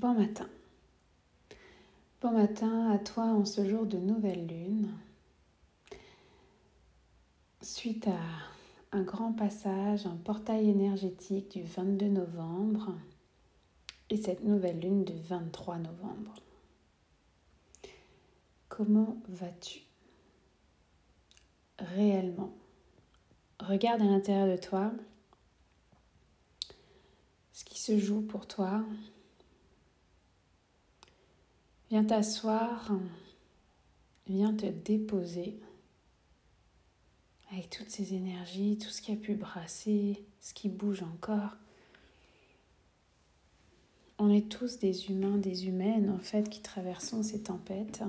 Bon matin. Bon matin à toi en ce jour de nouvelle lune. Suite à un grand passage, un portail énergétique du 22 novembre et cette nouvelle lune du 23 novembre. Comment vas-tu? Réellement Regarde à l'intérieur de toi ce qui se joue pour toi Viens t'asseoir, viens te déposer avec toutes ces énergies, tout ce qui a pu brasser, ce qui bouge encore. On est tous des humains, des humaines en fait qui traversons ces tempêtes.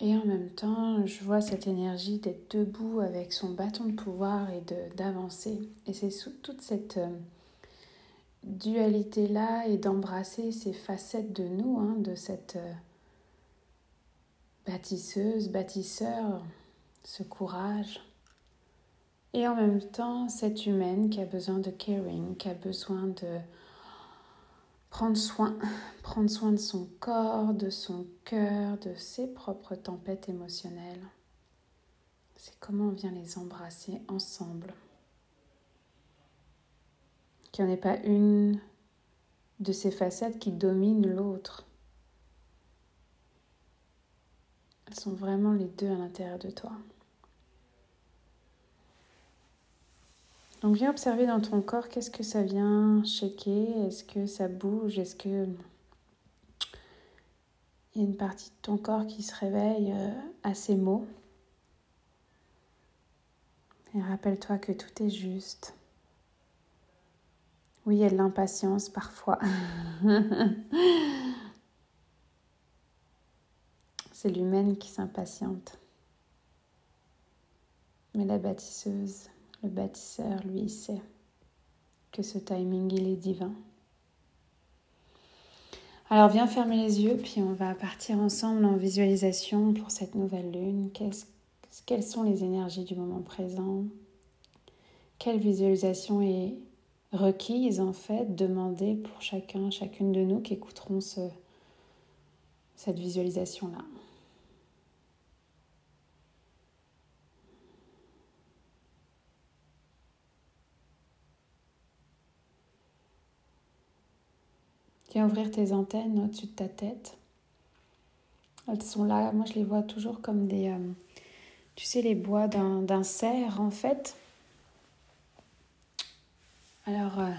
Et en même temps, je vois cette énergie d'être debout avec son bâton de pouvoir et d'avancer. Et c'est toute cette euh, dualité-là et d'embrasser ces facettes de nous, hein, de cette euh, bâtisseuse, bâtisseur, ce courage. Et en même temps, cette humaine qui a besoin de caring, qui a besoin de prendre soin, prendre soin de son corps, de son cœur, de ses propres tempêtes émotionnelles. C'est comment on vient les embrasser ensemble qu'il n'y en ait pas une de ces facettes qui domine l'autre. Elles sont vraiment les deux à l'intérieur de toi. Donc viens observer dans ton corps qu'est-ce que ça vient shaker, est-ce que ça bouge, est-ce que il y a une partie de ton corps qui se réveille euh, à ces mots? Et rappelle-toi que tout est juste. Oui, il y a de l'impatience parfois. C'est l'humaine qui s'impatiente. Mais la bâtisseuse, le bâtisseur, lui, sait que ce timing, il est divin. Alors viens fermer les yeux, puis on va partir ensemble en visualisation pour cette nouvelle lune. quelles sont les énergies du moment présent? Quelle visualisation est requise en fait, demandée pour chacun, chacune de nous qui écouteront ce, cette visualisation-là. Viens ouvrir tes antennes au-dessus de ta tête. Elles sont là, moi je les vois toujours comme des, euh, tu sais, les bois d'un cerf en fait. Alors euh,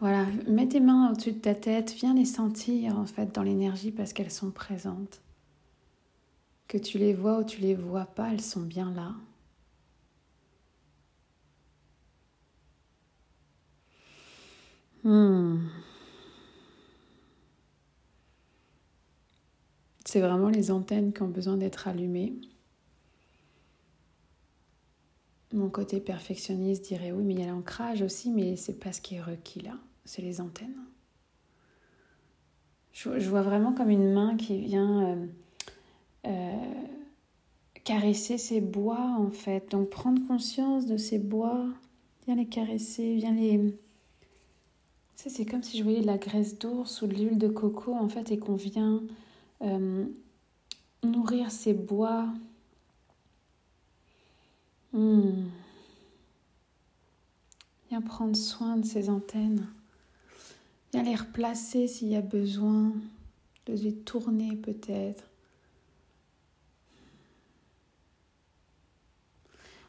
voilà, mets tes mains au-dessus de ta tête, viens les sentir en fait dans l'énergie parce qu'elles sont présentes. Que tu les vois ou tu les vois pas, elles sont bien là. Hmm. C'est vraiment les antennes qui ont besoin d'être allumées. Mon côté perfectionniste dirait oui, mais il y a l'ancrage aussi, mais c'est pas ce qui est requis là, c'est les antennes. Je, vois vraiment comme une main qui vient euh, euh, caresser ces bois en fait. Donc prendre conscience de ces bois, viens les caresser, viens les. c'est comme si je voyais de la graisse d'ours ou de l'huile de coco en fait et qu'on vient euh, nourrir ces bois Viens prendre soin de ces antennes. Viens les replacer s'il y a besoin, de les tourner peut-être.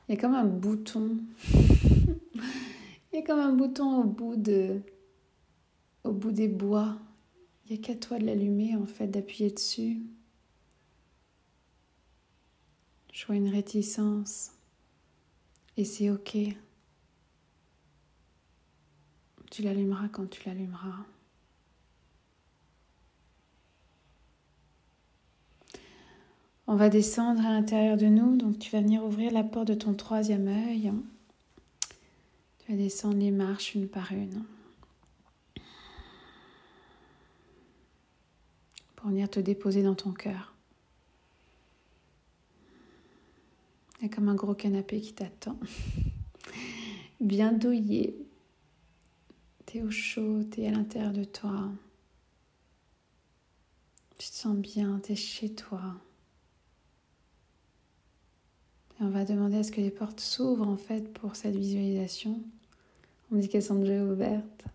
Il y a comme un bouton. Il y a comme un bouton au bout de au bout des bois. Il n'y a qu'à toi de l'allumer en fait, d'appuyer dessus. Je vois une réticence. Et c'est ok. Tu l'allumeras quand tu l'allumeras. On va descendre à l'intérieur de nous, donc tu vas venir ouvrir la porte de ton troisième œil. Tu vas descendre les marches une par une. Pour venir te déposer dans ton cœur. Il y a comme un gros canapé qui t'attend. Bien douillé. es tu es au chaud, tu es à l'intérieur de toi. Tu te sens bien, tu es chez toi. Et on va demander à ce que les portes s'ouvrent en fait pour cette visualisation. On dit qu'elles sont déjà ouvertes.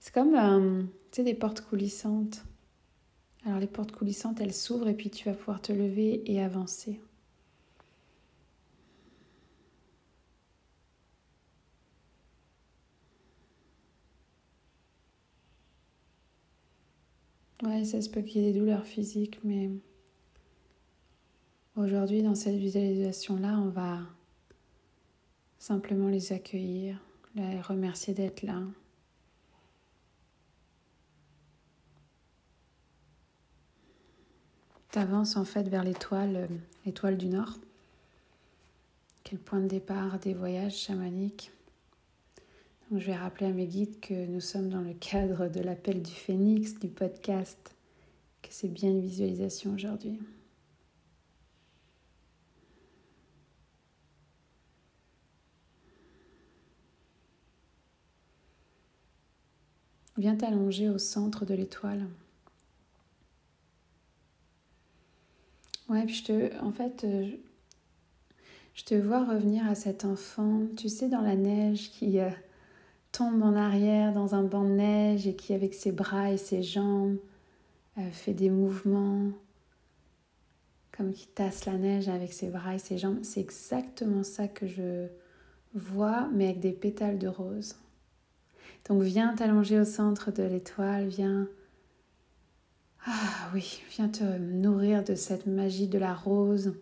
C'est comme euh, des portes coulissantes. Alors les portes coulissantes, elles s'ouvrent et puis tu vas pouvoir te lever et avancer. Ouais, ça se peut qu'il y ait des douleurs physiques, mais aujourd'hui, dans cette visualisation-là, on va simplement les accueillir, les remercier d'être là. Tu avances en fait vers l'étoile, euh, l'étoile du Nord, qui est le point de départ des voyages chamaniques je vais rappeler à mes guides que nous sommes dans le cadre de l'appel du phénix, du podcast, que c'est bien une visualisation aujourd'hui. Viens t'allonger au centre de l'étoile. Ouais, puis je te, en fait, euh, je te vois revenir à cet enfant, tu sais, dans la neige qui, euh, tombe en arrière dans un banc de neige et qui, avec ses bras et ses jambes, euh, fait des mouvements comme qui tasse la neige avec ses bras et ses jambes. C'est exactement ça que je vois, mais avec des pétales de rose. Donc viens t'allonger au centre de l'étoile, viens... Ah oui, viens te nourrir de cette magie de la rose,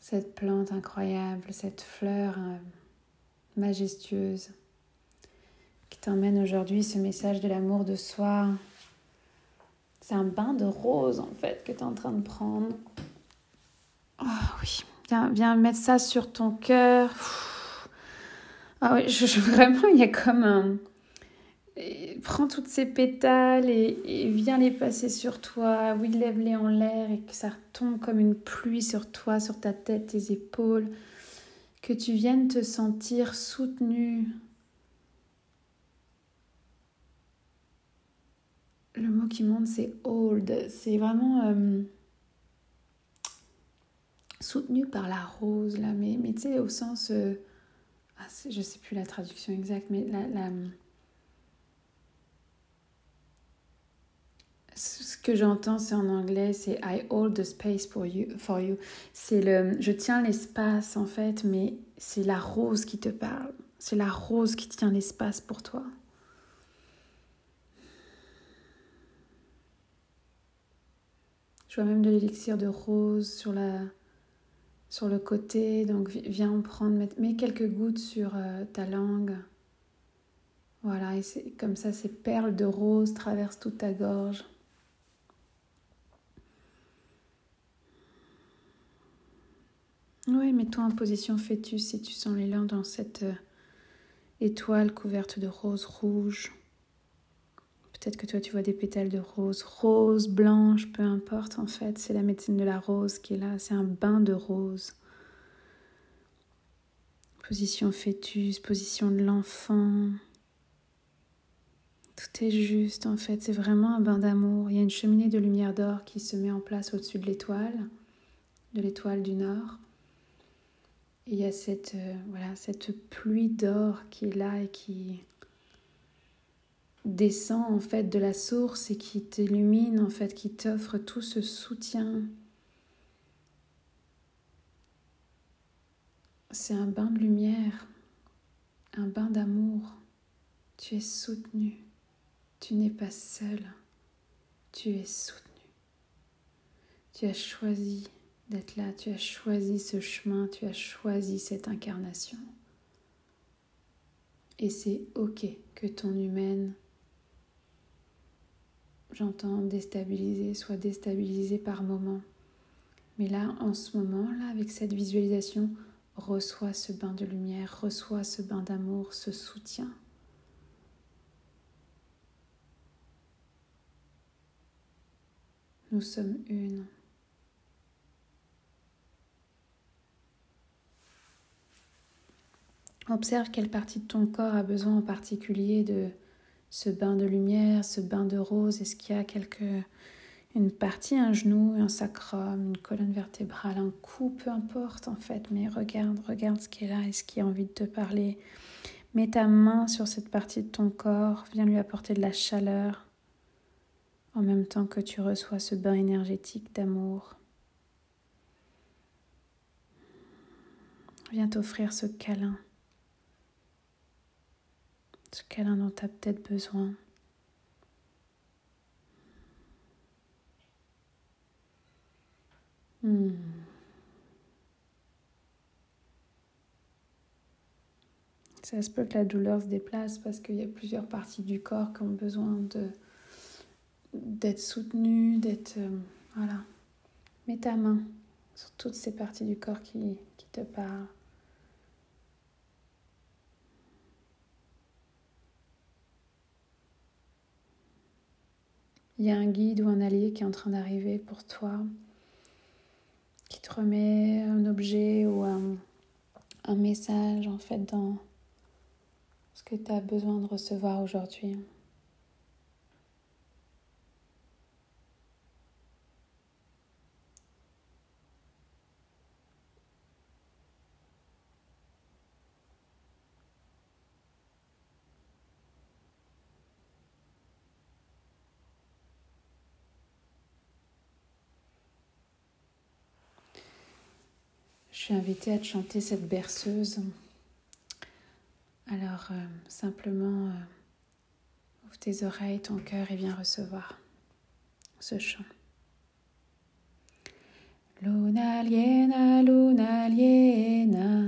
cette plante incroyable, cette fleur. Majestueuse qui t'emmène aujourd'hui ce message de l'amour de soi. C'est un bain de rose en fait que tu es en train de prendre. Ah oui, viens, viens mettre ça sur ton cœur. Ah oui, vraiment, il y a comme un... Prends toutes ces pétales et, et viens les passer sur toi. Oui, lève-les en l'air et que ça tombe comme une pluie sur toi, sur ta tête, tes épaules que tu viennes te sentir soutenu. Le mot qui monte, c'est hold. C'est vraiment euh, soutenu par la rose, là. Mais, tu sais, au sens. Euh, ah, je sais plus la traduction exacte, mais la, la ce que j'entends, c'est en anglais, c'est I hold the space for you. For you. C'est le, je tiens l'espace en fait, mais c'est la rose qui te parle. C'est la rose qui tient l'espace pour toi. Je vois même de l'élixir de rose sur la, sur le côté. Donc viens en prendre, mets quelques gouttes sur euh, ta langue. Voilà, et comme ça, ces perles de rose traversent toute ta gorge. Oui, mets-toi en position fœtus si tu sens l'élan dans cette euh, étoile couverte de rose rouge. Peut-être que toi tu vois des pétales de rose, rose, blanche, peu importe en fait, c'est la médecine de la rose qui est là, c'est un bain de rose. Position fœtus, position de l'enfant. Tout est juste en fait, c'est vraiment un bain d'amour. Il y a une cheminée de lumière d'or qui se met en place au-dessus de l'étoile, de l'étoile du nord il y a cette, euh, cette pluie d'or qui est là et qui descend en fait de la source et qui t'illumine en fait, qui t'offre tout ce soutien. C'est un bain de lumière, un bain d'amour. Tu es soutenu. Tu n'es pas seul. Tu es soutenu. Tu as choisi d'être là. Tu as choisi ce chemin, tu as choisi cette incarnation. Et c'est ok que ton humaine, j'entends déstabiliser, soit déstabilisée par moment. Mais là, en ce moment-là, avec cette visualisation, reçois ce bain de lumière, reçois ce bain d'amour, ce soutien. Nous sommes une. Observe quelle partie de ton corps a besoin en particulier de ce bain de lumière, ce bain de rose. Est-ce qu'il y a quelque, une partie, un genou, un sacrum, une colonne vertébrale, un cou, peu importe en fait, mais regarde, regarde ce qui est là et ce qui a envie de te parler. Mets ta main sur cette partie de ton corps, viens lui apporter de la chaleur en même temps que tu reçois ce bain énergétique d'amour. Viens t'offrir ce câlin ce câlin dont tu as peut-être besoin. Hmm. Ça se peut que la douleur se déplace parce qu'il y a plusieurs parties du corps qui ont besoin d'être soutenues, d'être euh, voilà. Mets ta main sur toutes ces parties du corps qui, qui te parlent. Il y a un guide ou un allié qui est en train d'arriver pour toi, qui te remet un objet ou un, message en fait dans ce que tu as besoin de recevoir aujourd'hui. Je suis invitée à te chanter cette berceuse. Alors, euh, simplement, euh, ouvre tes oreilles, ton cœur et viens recevoir ce chant. Luna liena, luna liena,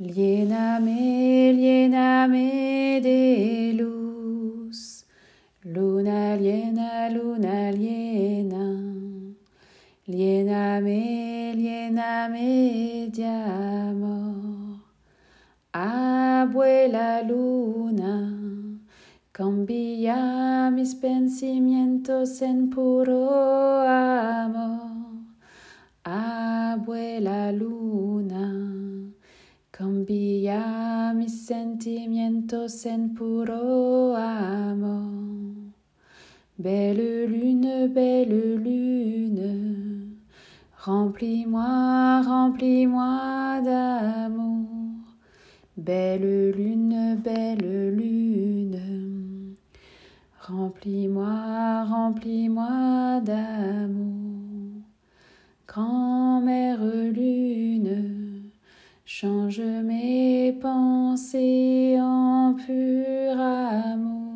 liena me, liena me de luz. Luna liena, luna liena me de amor. Abuela luna, cambia mis pensamientos en puro amor. Abuela luna, cambia mis sentimientos en puro amor. Belle lune, belle lune. Remplis-moi, remplis-moi d'amour. Belle lune, belle lune. Remplis-moi, remplis-moi d'amour. Grand-mère lune, change mes pensées en pur amour.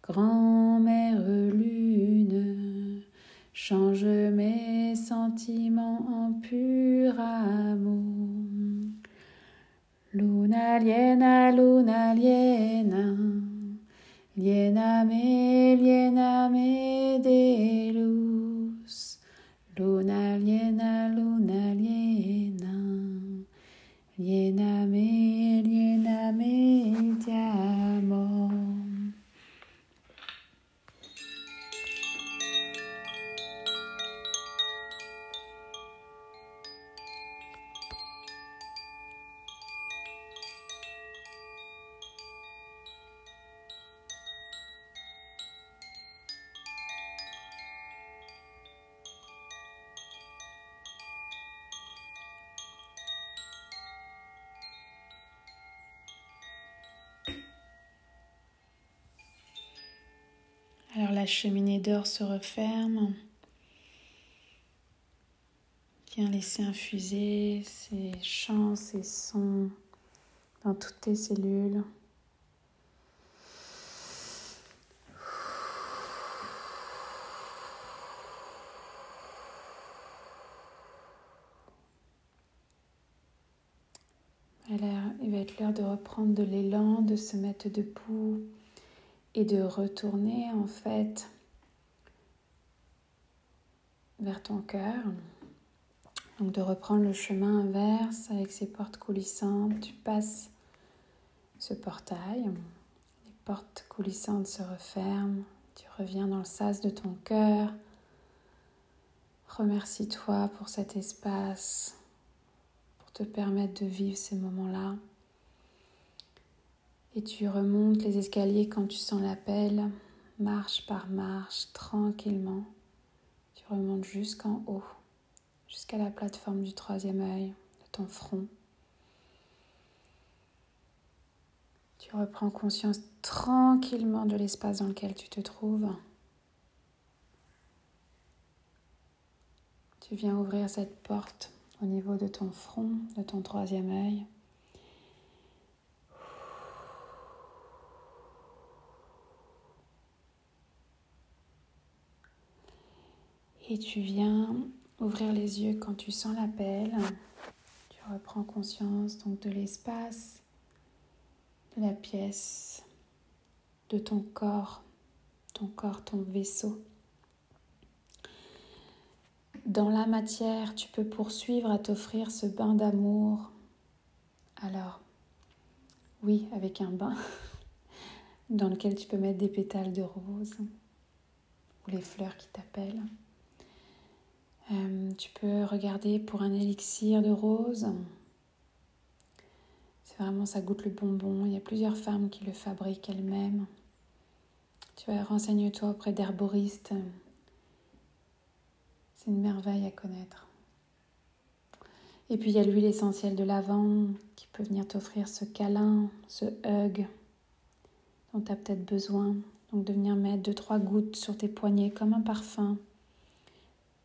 Grand-mère lune, change mes sentiments en pur amour. Luna liena, luna liena, liena me, liena me de. Luna liena, luna liena, liena me, liena me cheminée d'or se referme. Viens laisser infuser ces chants, ces sons dans toutes tes cellules. il va être l'heure de reprendre de l'élan, de se mettre debout et de retourner en fait vers ton cœur. Donc de reprendre le chemin inverse avec ces portes coulissantes. Tu passes ce portail. Les portes coulissantes se referment. Tu reviens dans le sas de ton cœur. Remercie-toi pour cet espace, pour te permettre de vivre ces moments-là. Et tu remontes les escaliers quand tu sens l'appel, marche par marche, tranquillement. Tu remontes jusqu'en haut, jusqu'à la plateforme du troisième œil, de ton front. Tu reprends conscience tranquillement de l'espace dans lequel tu te trouves. Tu viens ouvrir cette porte au niveau de ton front, de ton troisième œil. Et tu viens ouvrir les yeux quand tu sens l'appel. Tu reprends conscience donc de l'espace, de la pièce, de ton corps, ton corps, ton vaisseau. Dans la matière, tu peux poursuivre à t'offrir ce bain d'amour. Alors, oui, avec un bain dans lequel tu peux mettre des pétales de rose ou les fleurs qui t'appellent. Euh, tu peux regarder pour un élixir de rose. C'est vraiment, ça goûte le bonbon. Il y a plusieurs femmes qui le fabriquent elles-mêmes. Tu vas renseigne-toi auprès d'herboristes. C'est une merveille à connaître. Et puis il y a l'huile essentielle de lavande qui peut venir t'offrir ce câlin, ce hug dont tu as peut-être besoin. Donc de venir mettre deux trois gouttes sur tes poignets comme un parfum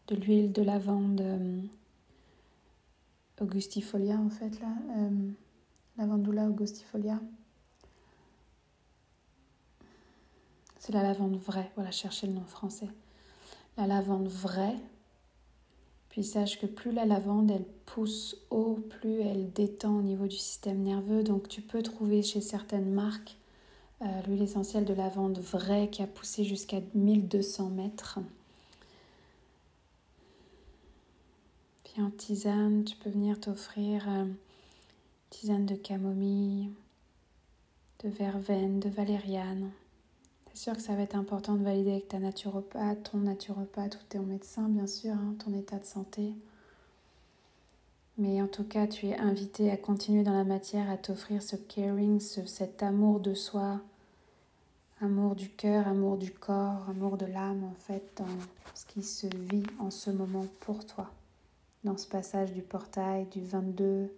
de l'huile de lavande euh, augustifolia en fait là, euh, lavandula augustifolia. C'est la lavande vraie, voilà, cherchez le nom français. La lavande vraie. Puis sache que plus la lavande elle pousse haut, plus elle détend au niveau du système nerveux. Donc tu peux trouver chez certaines marques euh, l'huile essentielle de lavande vraie qui a poussé jusqu'à 1200 mètres. En tisane, tu peux venir t'offrir euh, tisane de camomille, de verveine, de valériane. C'est sûr que ça va être important de valider avec ta naturopathe, ton naturopathe ou ton médecin, bien sûr, hein, ton état de santé. Mais en tout cas, tu es invité à continuer dans la matière, à t'offrir ce caring, cet amour de soi, amour du cœur, amour du corps, amour de l'âme, en fait, dans ce qui se vit en ce moment pour toi dans ce passage du portail du 22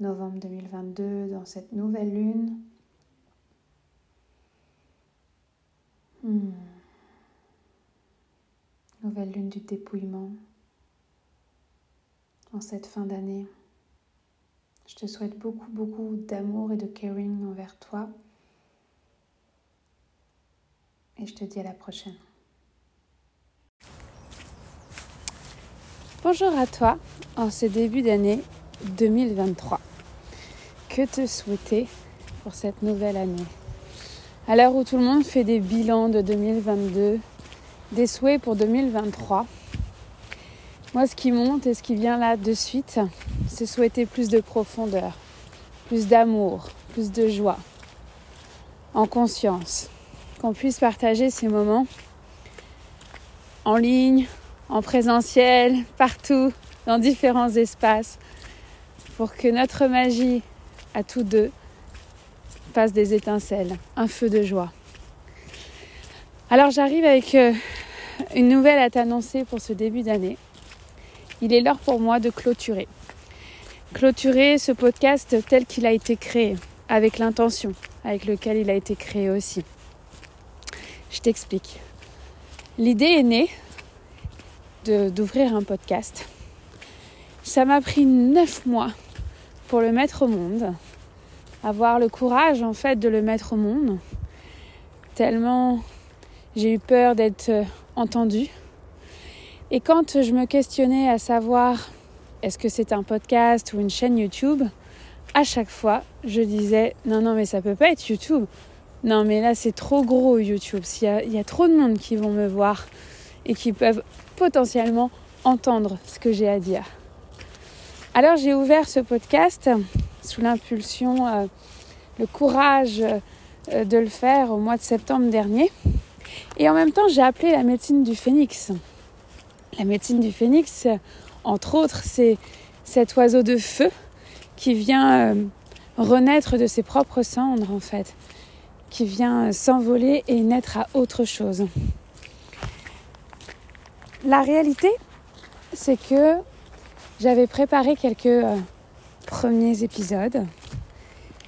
novembre 2022, dans cette nouvelle lune. Hmm. Nouvelle lune du dépouillement en cette fin d'année. Je te souhaite beaucoup, beaucoup d'amour et de caring envers toi. Et je te dis à la prochaine. Bonjour à toi en ce début d'année 2023. Que te souhaiter pour cette nouvelle année? À l'heure où tout le monde fait des bilans de 2022, des souhaits pour 2023, moi ce qui monte et ce qui vient là de suite, c'est souhaiter plus de profondeur, plus d'amour, plus de joie, en conscience, qu'on puisse partager ces moments en ligne, en présentiel, partout, dans différents espaces, pour que notre magie à tous deux fasse des étincelles, un feu de joie. Alors j'arrive avec euh, une nouvelle à t'annoncer pour ce début d'année. Il est l'heure pour moi de clôturer. Clôturer ce podcast tel qu'il a été créé, avec l'intention avec laquelle il a été créé aussi. Je t'explique. L'idée est née d'ouvrir un podcast. Ça m'a pris neuf mois pour le mettre au monde, avoir le courage en fait de le mettre au monde, tellement j'ai eu peur d'être euh, entendue. Et quand je me questionnais à savoir est-ce que c'est un podcast ou une chaîne YouTube, à chaque fois je disais non non mais ça peut pas être YouTube. Non mais là c'est trop gros YouTube. Il y, y a trop de monde qui vont me voir et qui peuvent potentiellement entendre ce que j'ai à dire. Alors j'ai ouvert ce podcast sous l'impulsion, euh, le courage euh, de le faire au mois de septembre dernier. Et en même temps, j'ai appelé la médecine du phénix. La médecine du phénix, entre autres, c'est cet oiseau de feu qui vient euh, renaître de ses propres cendres en fait, qui vient s'envoler et naître à autre chose. La réalité, c'est que j'avais préparé quelques euh, premiers épisodes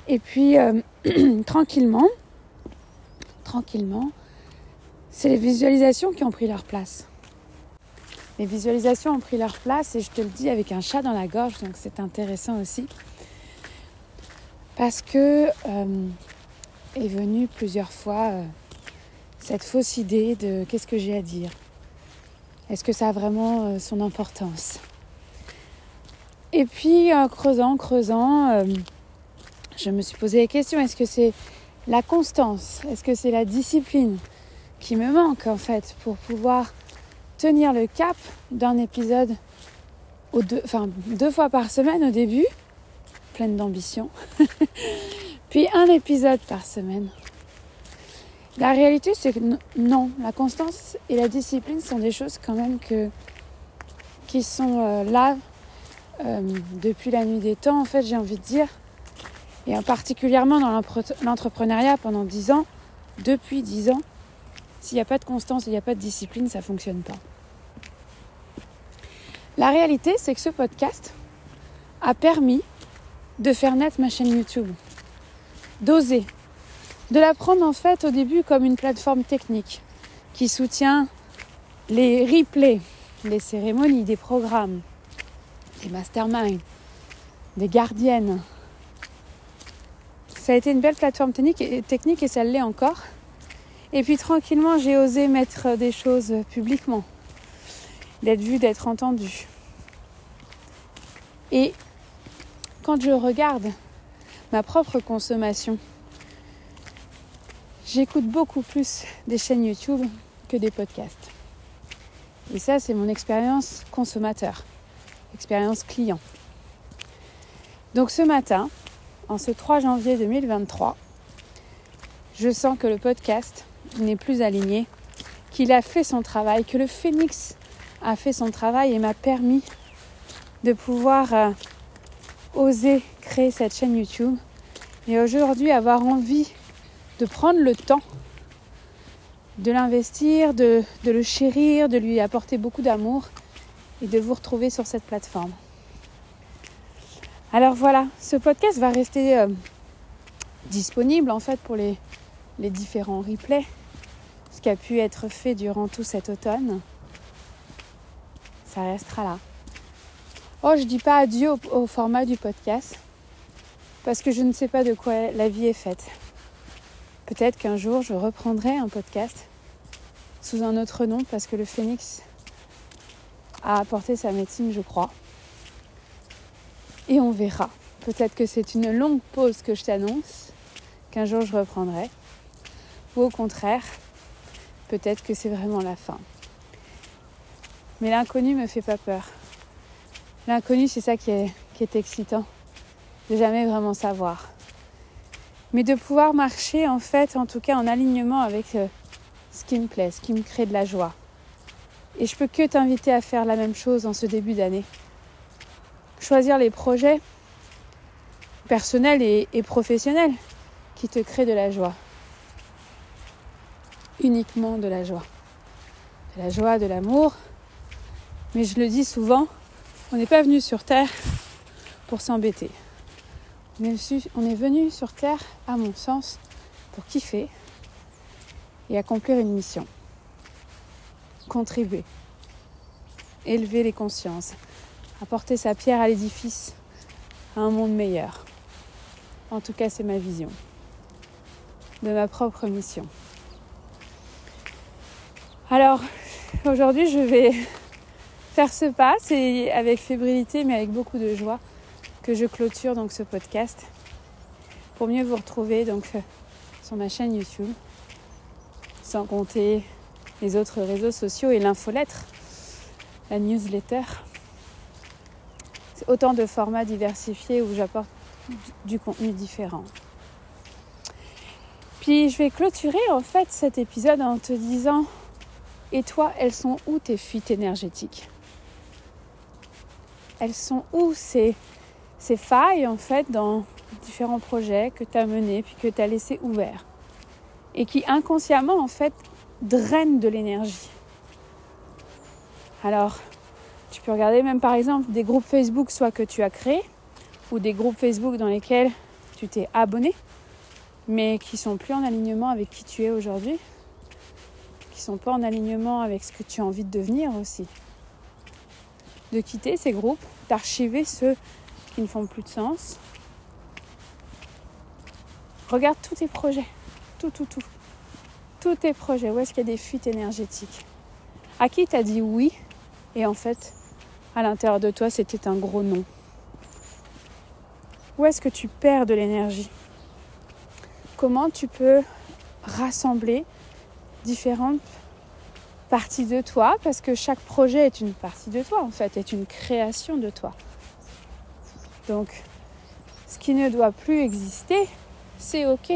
et puis euh, tranquillement, tranquillement, c'est les visualisations qui ont pris leur place. Les visualisations ont pris leur place et je te le dis avec un chat dans la gorge, donc c'est intéressant aussi. Parce que euh, est venue plusieurs fois cette fausse idée de qu'est-ce que j'ai à dire Est-ce que ça a vraiment euh, son importance? Et puis en creusant, creusant, je me suis posé la question, est-ce que c'est la constance? Est-ce que c'est la discipline qui me manque en fait pour pouvoir tenir le cap d'un épisode deux, enfin, deux fois par semaine au début, pleine d'ambition, puis un épisode par semaine. La réalité, c'est que non, la constance et la discipline sont des choses quand même que, qui sont euh, là euh, depuis la nuit des temps, en fait, j'ai envie de dire, et particulièrement dans l'entrepreneuriat pendant dix ans, depuis dix ans, s'il n'y a pas de constance, il n'y a pas de discipline, ça ne fonctionne pas. La réalité, c'est que ce podcast a permis de faire naître ma chaîne YouTube, d'oser, de la prendre en fait au début comme une plateforme technique qui soutient les replays, les cérémonies, des programmes, des masterminds, des gardiennes. Ça a été une belle plateforme technique et, ça l'est encore. Et puis tranquillement, j'ai osé mettre des choses publiquement, d'être vu, d'être entendu. Et quand je regarde ma propre consommation, j'écoute beaucoup plus des chaînes YouTube que des podcasts. Et ça, c'est mon expérience consommateur, expérience client. Donc ce matin, en ce 3 janvier 2023, je sens que le podcast n'est plus aligné, qu'il a fait son travail, que le phénix a fait son travail et m'a permis de pouvoir euh, oser créer cette chaîne YouTube et aujourd'hui avoir envie de prendre le temps de l'investir, de, le chérir, de lui apporter beaucoup d'amour et de vous retrouver sur cette plateforme. Alors voilà, ce podcast va rester euh, disponible en fait pour les, différents replays ce qui a pu être fait durant tout cet automne, ça restera là. Oh, je dis pas adieu au, format du podcast parce que je ne sais pas de quoi la vie est faite. Peut-être qu'un jour je reprendrai un podcast sous un autre nom parce que le phénix a apporté sa médecine, je crois. Et on verra. Peut-être que c'est une longue pause que je t'annonce, qu'un jour je reprendrai. Ou au contraire, peut-être que c'est vraiment la fin. Mais l'inconnu me fait pas peur. L'inconnu, c'est ça qui est, qui est excitant. De jamais vraiment savoir. Mais de pouvoir marcher, en fait, en tout cas en alignement avec euh, ce qui me plaît, ce qui me crée de la joie. Et je peux que t'inviter à faire la même chose en ce début d'année. Choisir les projets personnels et professionnels qui te créent de la joie uniquement de la joie. De la joie, de l'amour. Mais je le dis souvent, on n'est pas venu sur Terre pour s'embêter. On est venu sur Terre, à mon sens, pour kiffer et accomplir une mission. Contribuer. Élever les consciences. Apporter sa pierre à l'édifice, à un monde meilleur. En tout cas, c'est ma vision de ma propre mission. Alors aujourd'hui je vais faire ce pas, c'est avec fébrilité mais avec beaucoup de joie que je clôture donc ce podcast pour mieux vous retrouver donc euh, sur ma chaîne YouTube, sans compter les autres réseaux sociaux et l'infolettre, la newsletter. C'est autant de formats diversifiés où j'apporte du contenu différent. Puis je vais clôturer en fait cet épisode en te disant et toi, elles sont où tes fuites énergétiques? Elles sont où ces, ces failles en fait dans différents projets que tu as menés puis que tu as laissés ouverts et qui inconsciemment en fait drainent de l'énergie. Alors, tu peux regarder même par exemple des groupes Facebook soit que tu as créés ou des groupes Facebook dans lesquels tu t'es abonné mais qui sont plus en alignement avec qui tu es aujourd'hui, qui sont pas en alignement avec ce que tu as envie de devenir aussi. De quitter ces groupes, d'archiver ceux qui ne font plus de sens. Regarde tous tes projets, tout, tout, tout. Tous tes projets, où est-ce qu'il y a des fuites énergétiques? À qui t'as dit oui? Et en fait, à l'intérieur de toi, c'était un gros non. Où est-ce que tu perds de l'énergie? Comment tu peux rassembler différentes partie de toi, parce que chaque projet est une partie de toi, en fait, est une création de toi. Donc, ce qui ne doit plus exister, c'est OK.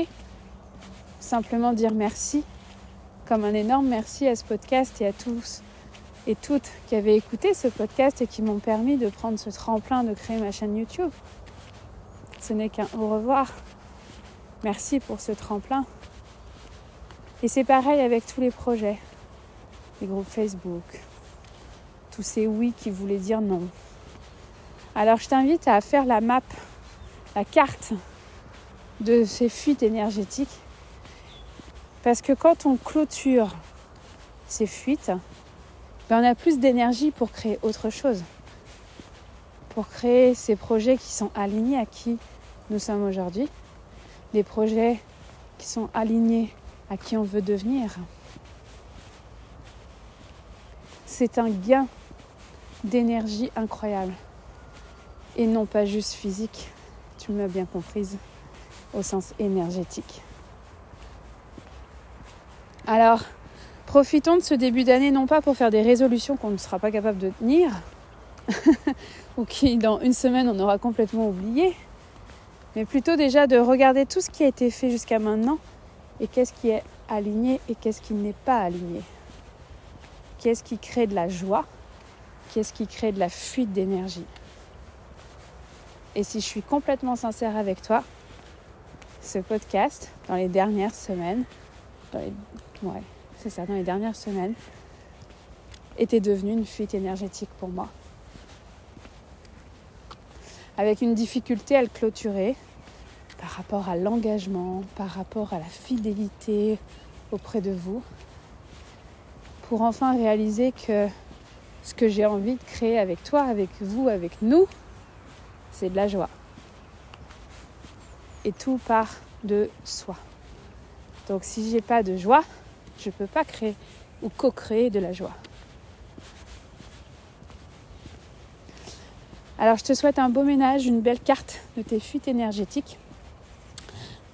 Simplement dire merci, comme un énorme merci à ce podcast et à tous et toutes qui avaient écouté ce podcast et qui m'ont permis de prendre ce tremplin de créer ma chaîne YouTube. Ce n'est qu'un au revoir. Merci pour ce tremplin. Et c'est pareil avec tous les projets les groupes Facebook, tous ces oui qui voulaient dire non. Alors je t'invite à faire la map, la carte de ces fuites énergétiques. Parce que quand on clôture ces fuites, ben on a plus d'énergie pour créer autre chose. Pour créer ces projets qui sont alignés à qui nous sommes aujourd'hui. Des projets qui sont alignés à qui on veut devenir c'est un gain d'énergie incroyable. Et non pas juste physique, tu m'as bien comprise, au sens énergétique. Alors, profitons de ce début d'année non pas pour faire des résolutions qu'on ne sera pas capable de tenir, ou qui dans une semaine on aura complètement oublié, mais plutôt déjà de regarder tout ce qui a été fait jusqu'à maintenant et qu'est-ce qui est aligné et qu'est-ce qui n'est pas aligné. Qu'est-ce qui crée de la joie? Qu'est-ce qui crée de la fuite d'énergie? Et si je suis complètement sincère avec toi, ce podcast, dans les dernières semaines, ouais, c'est ça, dans les dernières semaines, était devenu une fuite énergétique pour moi. Avec une difficulté à le clôturer par rapport à l'engagement, par rapport à la fidélité auprès de vous, pour enfin réaliser que ce que j'ai envie de créer avec toi, avec vous, avec nous, c'est de la joie. Et tout part de soi. Donc si j'ai pas de joie, je ne peux pas créer ou co-créer de la joie. Alors je te souhaite un beau ménage, une belle carte de tes fuites énergétiques.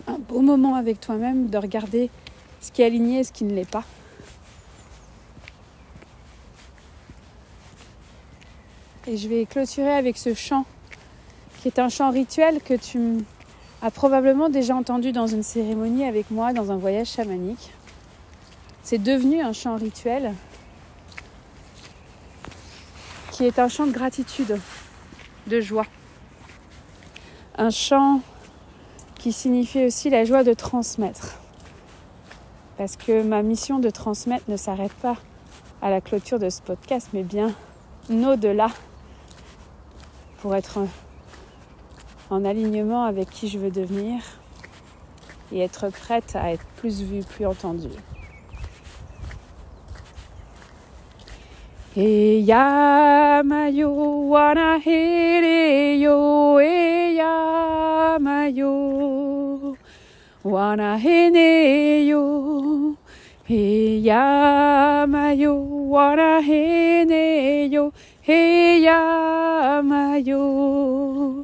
Un beau moment avec toi-même de regarder ce qui est aligné et ce qui ne l'est pas. Et je vais clôturer avec ce chant, qui est un chant rituel que tu as probablement déjà entendu dans une cérémonie avec moi, dans un voyage chamanique. C'est devenu un chant rituel qui est un chant de gratitude, de joie. Un chant qui signifie aussi la joie de transmettre. Parce que ma mission de transmettre ne s'arrête pas à la clôture de ce podcast, mais bien au-delà pour être en alignement avec qui je veux devenir et être prête à être plus vue, plus entendue. Wana mayo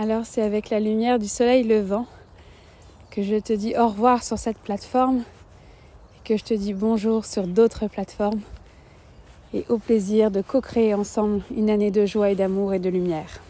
Alors c'est avec la lumière du soleil levant que je te dis au revoir sur cette plateforme et que je te dis bonjour sur d'autres plateformes et au plaisir de co-créer ensemble une année de joie et d'amour et de lumière.